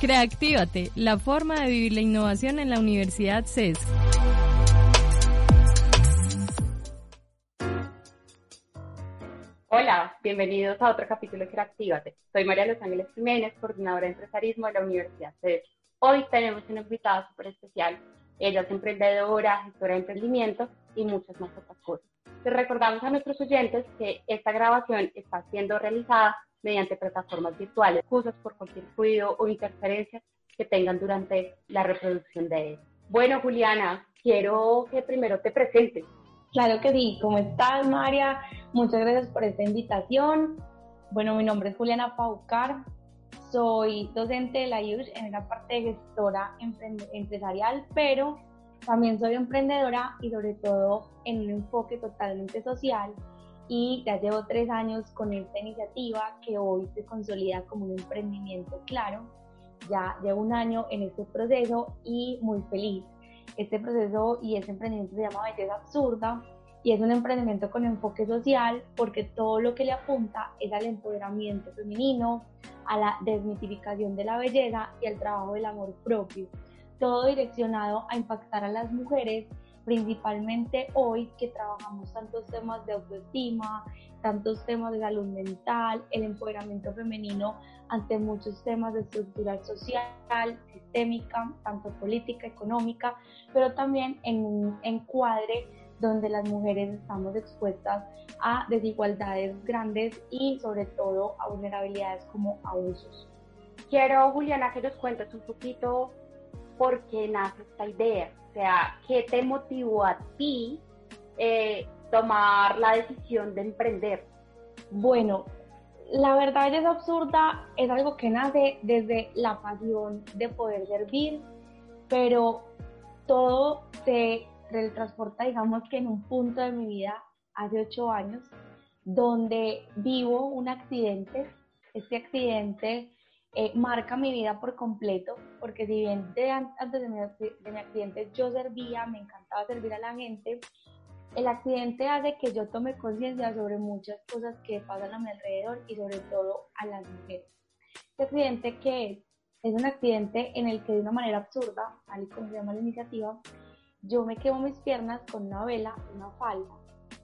Creactívate, la forma de vivir la innovación en la Universidad CES. Hola, bienvenidos a otro capítulo de Creactívate. Soy María Los Ángeles Jiménez, coordinadora de empresarismo de la Universidad CES. Hoy tenemos una invitada súper especial. Ella es emprendedora, gestora de emprendimiento y muchas más otras cosas. Les recordamos a nuestros oyentes que esta grabación está siendo realizada mediante plataformas virtuales, excusas por cualquier ruido o interferencia que tengan durante la reproducción de él. Bueno, Juliana, quiero que primero te presentes. Claro que sí, ¿cómo estás, María? Muchas gracias por esta invitación. Bueno, mi nombre es Juliana Paucar, soy docente de la IUSH en la parte de gestora empresarial, pero también soy emprendedora y sobre todo en un enfoque totalmente social y ya llevo tres años con esta iniciativa que hoy se consolida como un emprendimiento claro. Ya llevo un año en este proceso y muy feliz. Este proceso y este emprendimiento se llama Belleza Absurda y es un emprendimiento con enfoque social porque todo lo que le apunta es al empoderamiento femenino, a la desmitificación de la belleza y al trabajo del amor propio. Todo direccionado a impactar a las mujeres principalmente hoy que trabajamos tantos temas de autoestima, tantos temas de salud mental, el empoderamiento femenino ante muchos temas de estructura social, sistémica, tanto política, económica, pero también en un encuadre donde las mujeres estamos expuestas a desigualdades grandes y sobre todo a vulnerabilidades como abusos. Quiero, Juliana, que nos cuentes un poquito por qué nace esta idea o sea, ¿qué te motivó a ti eh, tomar la decisión de emprender? Bueno, la verdad es absurda, es algo que nace desde la pasión de poder servir, pero todo se transporta, digamos que en un punto de mi vida, hace ocho años, donde vivo un accidente. Este accidente eh, marca mi vida por completo, porque si bien antes de mi, de mi accidente yo servía, me encantaba servir a la gente, el accidente hace que yo tome conciencia sobre muchas cosas que pasan a mi alrededor y sobre todo a las mujeres. Este accidente que es, es un accidente en el que de una manera absurda, tal y se llama la iniciativa, yo me quemo mis piernas con una vela, una falda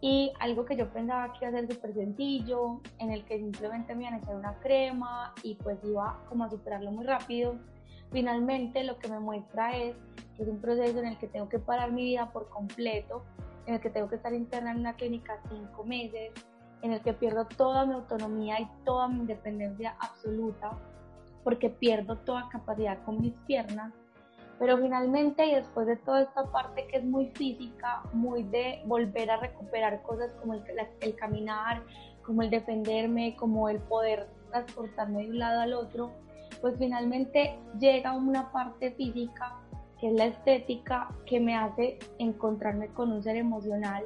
y algo que yo pensaba que iba a ser súper sencillo, en el que simplemente me iban a echar una crema y pues iba como a superarlo muy rápido. Finalmente lo que me muestra es que es un proceso en el que tengo que parar mi vida por completo, en el que tengo que estar interna en una clínica cinco meses, en el que pierdo toda mi autonomía y toda mi independencia absoluta, porque pierdo toda capacidad con mis piernas pero finalmente, y después de toda esta parte que es muy física, muy de volver a recuperar cosas como el, caminar, como el defenderme, como el poder transportarme de un lado al otro, pues finalmente llega una parte física que es la estética que me hace encontrarme con un ser emocional,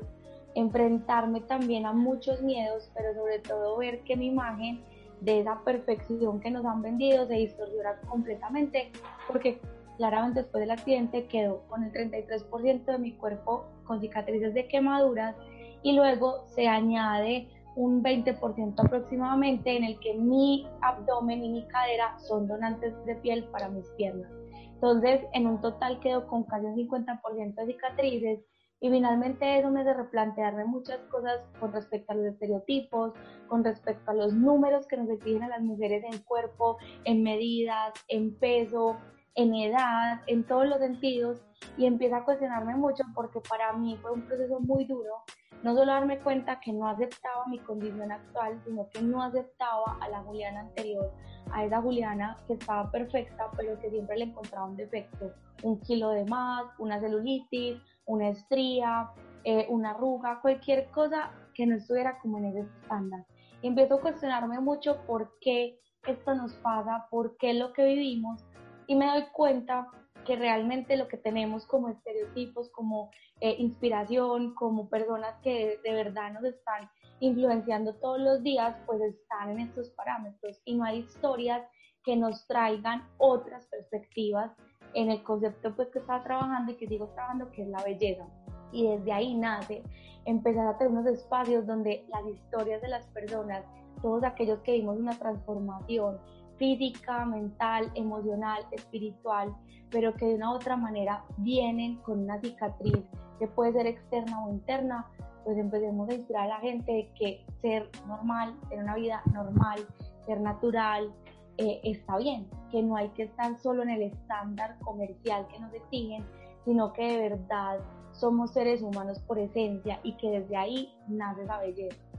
enfrentarme también a muchos miedos, pero sobre todo ver que mi imagen de esa perfección que nos han vendido se distorsiona completamente, porque claramente después del accidente quedó con el 33% de mi cuerpo con cicatrices de quemaduras y luego se añade un 20% aproximadamente en el que mi abdomen y mi cadera son donantes de piel para mis piernas. Entonces, en un total quedo con casi un 50% de cicatrices, Y finalmente eso me hace replantearme muchas cosas con respecto a los estereotipos, con respecto a los números que nos exigen a las mujeres en cuerpo, en medidas, en peso, en edad, en todos los sentidos. Y empiezo a cuestionarme mucho porque para mí fue un proceso muy duro no solo darme cuenta que no aceptaba mi condición actual, sino que no aceptaba a la Juliana anterior, a esa Juliana que estaba perfecta, pero que siempre le encontraba un defecto, un kilo de más, una celulitis, una estría, eh, una arruga, cualquier cosa que no estuviera como en ese estándar. Y empiezo a cuestionarme mucho por qué esto nos pasa, por qué lo que vivimos, y me doy cuenta que realmente lo que tenemos como estereotipos, como eh, inspiración, como personas que de, verdad nos están influenciando todos los días, pues están en estos parámetros y no hay historias que nos traigan otras perspectivas en el concepto pues que estaba trabajando y que sigo trabajando, que es la belleza. Y desde ahí nace empezar a tener unos espacios donde las historias de las personas, todos aquellos que vimos una transformación, física, mental, emocional, espiritual, pero que de una u otra manera vienen con una cicatriz que puede ser externa o interna, pues empecemos a inspirar a la gente que ser normal, tener una vida normal, ser natural, eh, está bien, que no hay que estar solo en el estándar comercial que nos exigen, sino que de verdad somos seres humanos por esencia y que desde ahí nace la belleza.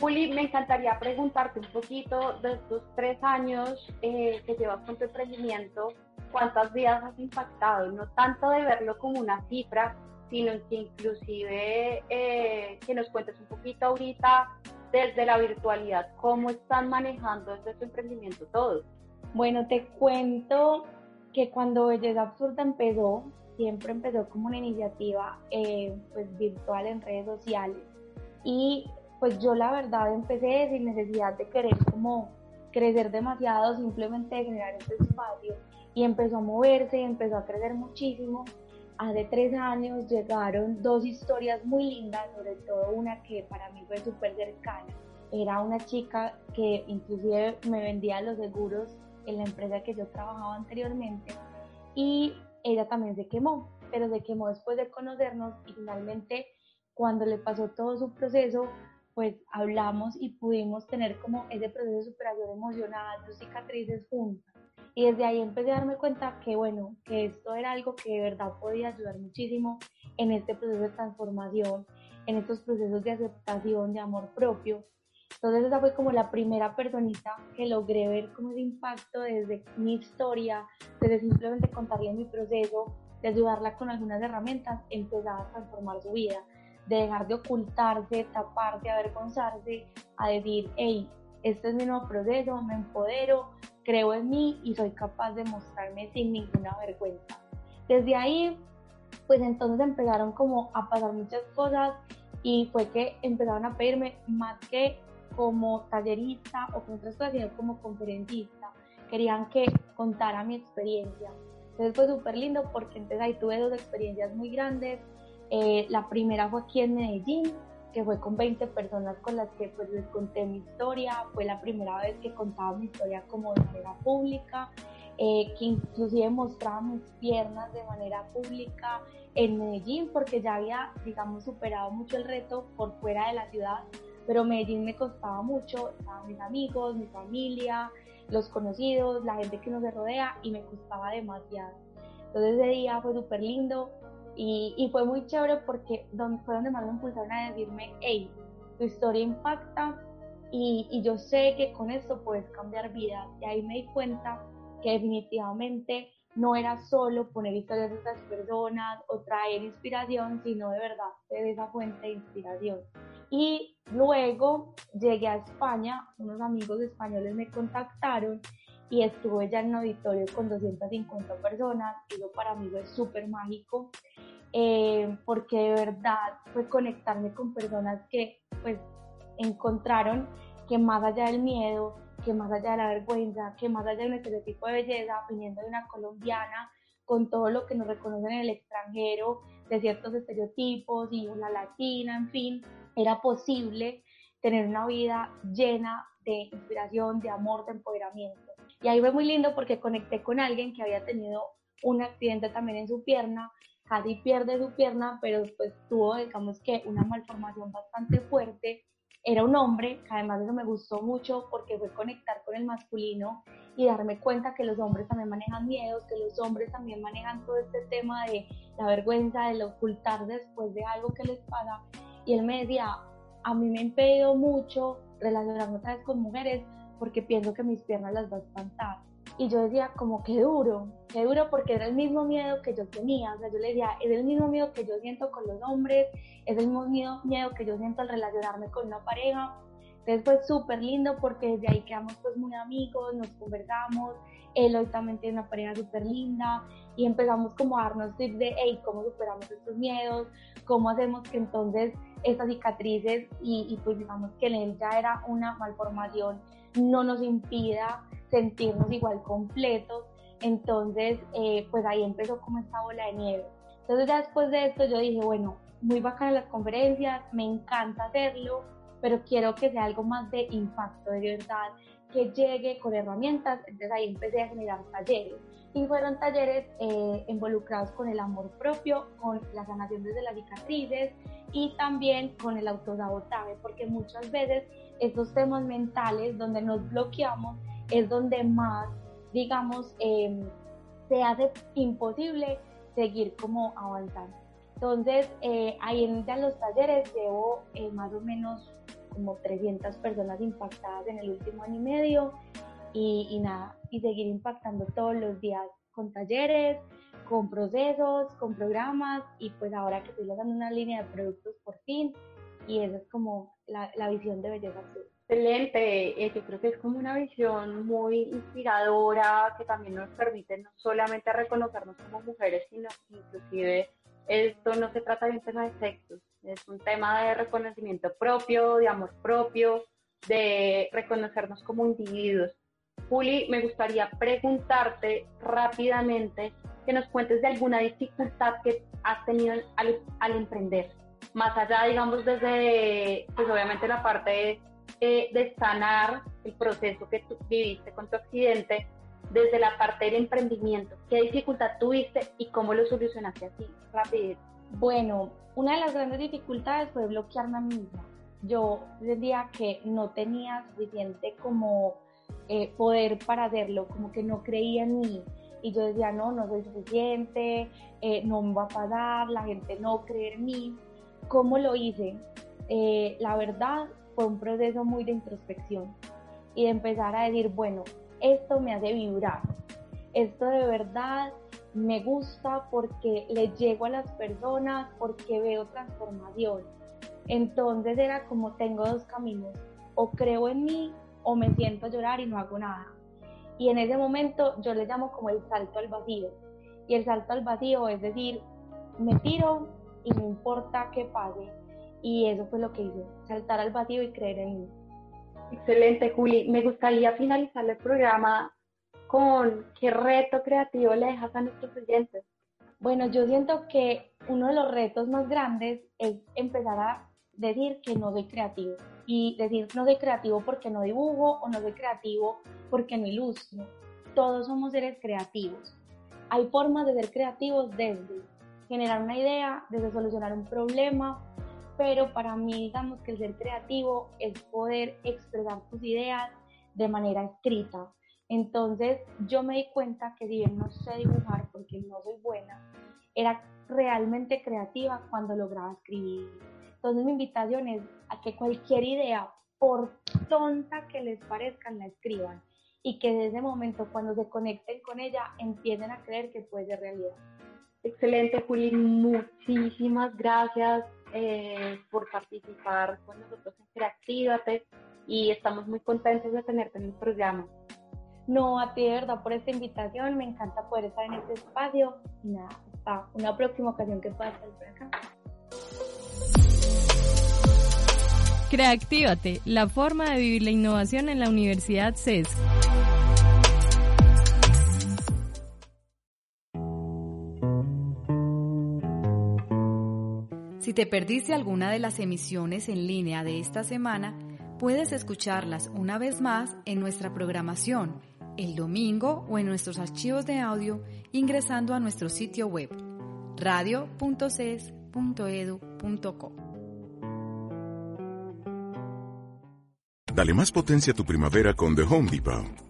Juli, me encantaría preguntarte un poquito de estos tres años eh, que llevas con tu emprendimiento, ¿cuántas vidas has impactado? No tanto de verlo como una cifra, sino que inclusive eh, que nos cuentes un poquito ahorita desde la virtualidad, cómo están manejando desde tu emprendimiento todo. Bueno, te cuento que cuando Belleza Absurda empezó, siempre empezó como una iniciativa eh, pues virtual en redes sociales y pues yo la verdad empecé sin necesidad de querer como crecer demasiado, simplemente de generar este espacio y empezó a moverse, empezó a crecer muchísimo. Hace tres años llegaron dos historias muy lindas, sobre todo una que para mí fue súper cercana. Era una chica que inclusive me vendía los seguros en la empresa que yo trabajaba anteriormente y ella también se quemó, pero se quemó después de conocernos y finalmente cuando le pasó todo su proceso pues hablamos y pudimos tener como ese proceso de superación emocional, sus cicatrices juntas. Y desde ahí empecé a darme cuenta que, bueno, que esto era algo que de verdad podía ayudar muchísimo en este proceso de transformación, en estos procesos de aceptación, de amor propio. Entonces esa fue como la primera personita que logré ver como ese impacto desde mi historia, desde simplemente contarle mi proceso, de ayudarla con algunas herramientas, empezar a transformar su vida de dejar de ocultarse, taparse, avergonzarse, a decir, hey, este es mi nuevo proceso, me empodero, creo en mí y soy capaz de mostrarme sin ninguna vergüenza. Desde ahí, pues entonces empezaron como a pasar muchas cosas y fue que empezaron a pedirme más que como tallerista o con otras cosas, sino como conferencista. Querían que contara mi experiencia. Entonces fue súper lindo porque entonces ahí tuve dos experiencias muy grandes eh, la primera fue aquí en Medellín, que fue con 20 personas con las que pues les conté mi historia. Fue la primera vez que contaba mi historia como de manera pública, eh, que inclusive mostraba mis piernas de manera pública en Medellín, porque ya había, digamos, superado mucho el reto por fuera de la ciudad, pero Medellín me costaba mucho, estaban mis amigos, mi familia, los conocidos, la gente que nos rodea y me costaba demasiado. Entonces ese día fue súper lindo, y, fue muy chévere porque fue donde más me impulsaron a decirme, hey, tu historia impacta y, y yo sé que con esto puedes cambiar vidas. Y ahí me di cuenta que definitivamente no era solo poner historias de otras personas o traer inspiración, sino de verdad ser esa fuente de inspiración. Y luego llegué a España, unos amigos españoles me contactaron y estuve ya en un auditorio con 250 personas, y eso para mí fue súper mágico, eh, porque de verdad fue conectarme con personas que pues encontraron que más allá del miedo, que más allá de la vergüenza, que más allá de un estereotipo de belleza, viniendo de una colombiana, con todo lo que nos reconocen en el extranjero, de ciertos estereotipos y una latina, en fin, era posible tener una vida llena de inspiración, de amor, de empoderamiento. Y ahí fue muy lindo porque conecté con alguien que había tenido un accidente también en su pierna, casi pierde su pierna, pero después tuvo, digamos que, una malformación bastante fuerte. Era un hombre, que además eso me gustó mucho porque fue conectar con el masculino y darme cuenta que los hombres también manejan miedos, que los hombres también manejan todo este tema de la vergüenza, de ocultar después de algo que les pasa. Y él me decía, a mí me ha mucho relacionarme otra vez con mujeres porque pienso que mis piernas las va a espantar. Y yo decía, como qué duro, qué duro porque era el mismo miedo que yo tenía. O sea, yo le decía, es el mismo miedo que yo siento con los hombres, es el mismo miedo, miedo que yo siento al relacionarme con una pareja. Entonces fue súper lindo porque desde ahí quedamos pues muy amigos, nos conversamos. Él hoy también tiene una pareja súper linda y empezamos como a darnos tips de, hey, ¿cómo superamos estos miedos? ¿Cómo hacemos que entonces estas cicatrices y, y pues digamos que en él ya era una malformación no nos impida sentirnos igual completos. Entonces, eh, pues ahí empezó como esta bola de nieve. Entonces ya después de esto yo dije, bueno, muy bacana las conferencias, me encanta hacerlo, pero quiero que sea algo más de impacto, de verdad, que llegue con herramientas. Entonces ahí empecé a generar talleres. Y fueron talleres eh, involucrados con el amor propio, con la sanación desde las cicatrices y también con el autosabotaje, porque muchas veces estos temas mentales donde nos bloqueamos es donde más, digamos, em, se hace imposible seguir como avanzando. Entonces, eh, ahí en los talleres llevo eh, más o menos como 300 personas impactadas en el último año y medio y, y nada, y seguir impactando todos los días con talleres, con procesos, con programas y pues ahora que estoy lanzando una línea de productos por fin y esa es como la, la visión de Belleza Azul. Excelente, eh, yo creo que es como una visión muy inspiradora que también nos permite no solamente reconocernos como mujeres, sino que inclusive esto no se trata de un tema de sexo, es un tema de reconocimiento propio, de amor propio, de reconocernos como individuos. Juli, me gustaría preguntarte rápidamente que nos cuentes de alguna dificultad que has tenido al, al emprender, más allá, digamos, desde, pues obviamente la parte eh, de sanar el proceso que tú viviste con tu accidente desde la parte del emprendimiento. ¿Qué dificultad tuviste y cómo lo solucionaste así rápido? Bueno, una de las grandes dificultades fue bloquearme a mí misma. Yo decía que no tenía suficiente como eh, poder para hacerlo, como que no creía en mí. Y yo decía, no, no soy suficiente, eh, no me va a pasar, la gente no cree en mí. ¿Cómo lo hice? la verdad, fue un proceso muy de introspección y de empezar a decir, bueno, esto me hace vibrar, esto de verdad me gusta porque le llego a las personas, porque veo transformación. Entonces era como tengo dos caminos, o creo en mí o me siento llorar y no hago nada. Y en ese momento yo le llamo como el salto al vacío. Y el salto al vacío es decir, me tiro y no importa qué pase, y eso fue lo que hice, saltar al vacío y creer en mí. Excelente, Juli. Me gustaría finalizar el programa con qué reto creativo le dejas a nuestros oyentes. Bueno, yo siento que uno de los retos más grandes es empezar a decir que no soy creativo y decir no soy creativo porque no dibujo o no soy creativo porque no ilustro. Todos somos seres creativos. Hay formas de ser creativos desde generar una idea, desde solucionar un problema, pero para mí digamos que el ser creativo es poder expresar tus ideas de manera escrita. Entonces yo me di cuenta que si bien no sé dibujar porque no soy buena, era realmente creativa cuando lograba escribir. Entonces mi invitación es a que cualquier idea, por tonta que les parezca, la escriban y que desde ese momento cuando se conecten con ella empiecen a creer que puede ser realidad. Excelente, Juli. Muchísimas gracias eh, por participar con nosotros en Creatívate y estamos muy contentos de tenerte en el programa. No, a ti de verdad por esta invitación, me encanta poder estar en este espacio y nada, hasta una próxima ocasión que pueda estar por acá. Creatívate, la forma de vivir la innovación en la Universidad CES. Si te perdiste alguna de las emisiones en línea de esta semana, puedes escucharlas una vez más en nuestra programación, el domingo o en nuestros archivos de audio ingresando a nuestro sitio web radio.ces.edu.co. Dale más potencia a tu primavera con The Home Depot.